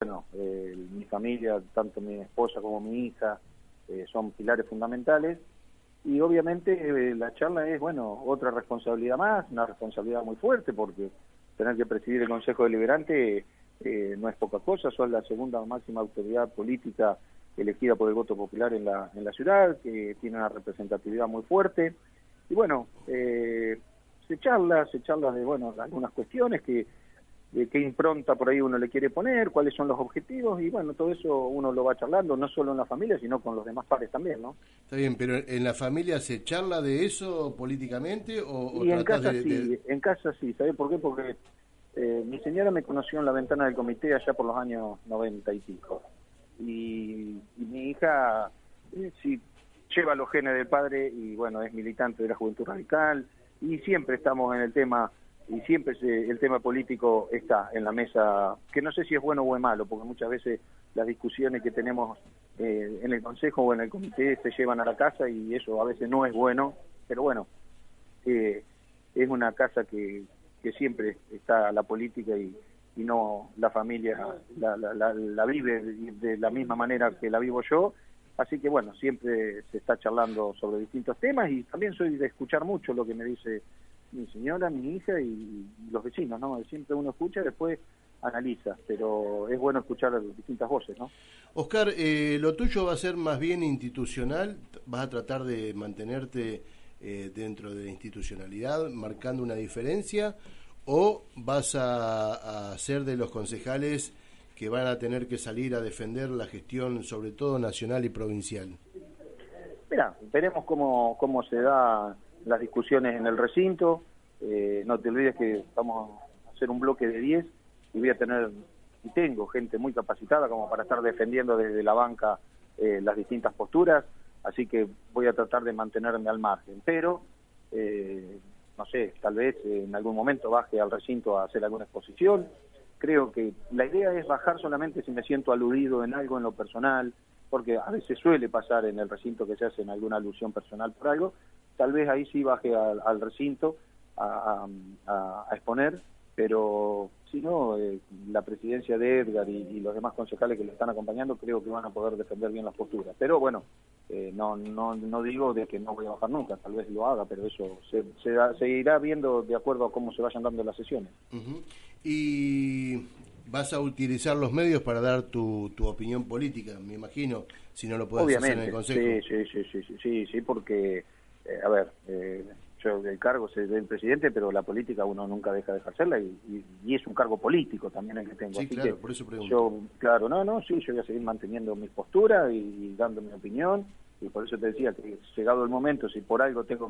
bueno, eh, mi familia, tanto mi esposa como mi hija, eh, son pilares fundamentales. Y obviamente eh, la charla es, bueno, otra responsabilidad más, una responsabilidad muy fuerte, porque tener que presidir el Consejo Deliberante no es poca cosa, son la segunda máxima autoridad política elegida por el voto popular en la, en la ciudad, que tiene una representatividad muy fuerte. Y bueno, se charla, se charla de, bueno, algunas cuestiones que de qué impronta por ahí uno le quiere poner, cuáles son los objetivos y bueno, todo eso uno lo va charlando, no solo en la familia, sino con los demás padres también, ¿no? Está bien, pero ¿en la familia se charla de eso políticamente o, y en casa sí, en casa sí, ¿sabes por qué? Porque eh, mi señora me conoció en la ventana del comité allá por los años noventa y pico y, mi hija eh, sí lleva los genes del padre y bueno, es militante de la Juventud Radical y siempre estamos en el tema y siempre el tema político está en la mesa, que no sé si es bueno o es malo, porque muchas veces las discusiones que tenemos eh, en el Consejo o en el Comité se llevan a la casa y eso a veces no es bueno, pero bueno, eh, es una casa que, que siempre está la política y, y no la familia la, la, la, vive de la misma manera que la vivo yo, así que bueno, siempre se está charlando sobre distintos temas y también soy de escuchar mucho lo que me dice mi señora, mi hija y, los vecinos, ¿no? Siempre uno escucha y después analiza, pero es bueno escuchar distintas voces, ¿no? Oscar, eh, lo tuyo va a ser más bien institucional, vas a tratar de mantenerte eh, dentro de la institucionalidad, marcando una diferencia, o vas a, a ser de los concejales que van a tener que salir a defender la gestión, sobre todo nacional y provincial. Mira, veremos cómo, cómo se da las discusiones en el recinto. Eh, no te olvides que vamos a hacer un bloque de 10 y voy a tener, y tengo gente muy capacitada como para estar defendiendo desde la banca eh, las distintas posturas, así que voy a tratar de mantenerme al margen. Pero, eh, no sé, tal vez en algún momento baje al recinto a hacer alguna exposición. Creo que la idea es bajar solamente si me siento aludido en algo en lo personal, porque a veces suele pasar en el recinto que se hace alguna alusión personal por algo, tal vez ahí sí baje al, recinto a, exponer, pero si no, eh, la presidencia de Edgar y, los demás concejales que lo están acompañando creo que van a poder defender bien las posturas. Pero bueno, eh, no, no, no digo de que no voy a bajar nunca, tal vez lo haga, pero eso se, se, irá viendo de acuerdo a cómo se vayan dando las sesiones. Y vas a utilizar los medios para dar tu, tu opinión política, me imagino, si no lo puedes hacer en el Consejo. Sí, sí, sí, sí, sí, sí, porque eh, a ver, eh, yo el cargo es del presidente, pero la política uno nunca deja de ejercerla y, y, es un cargo político también el que tengo. Sí, claro, por eso pregunto. Yo, claro, no, no, sí, yo voy a seguir manteniendo mi postura y, dando mi opinión y por eso te decía que llegado el momento, si por algo tengo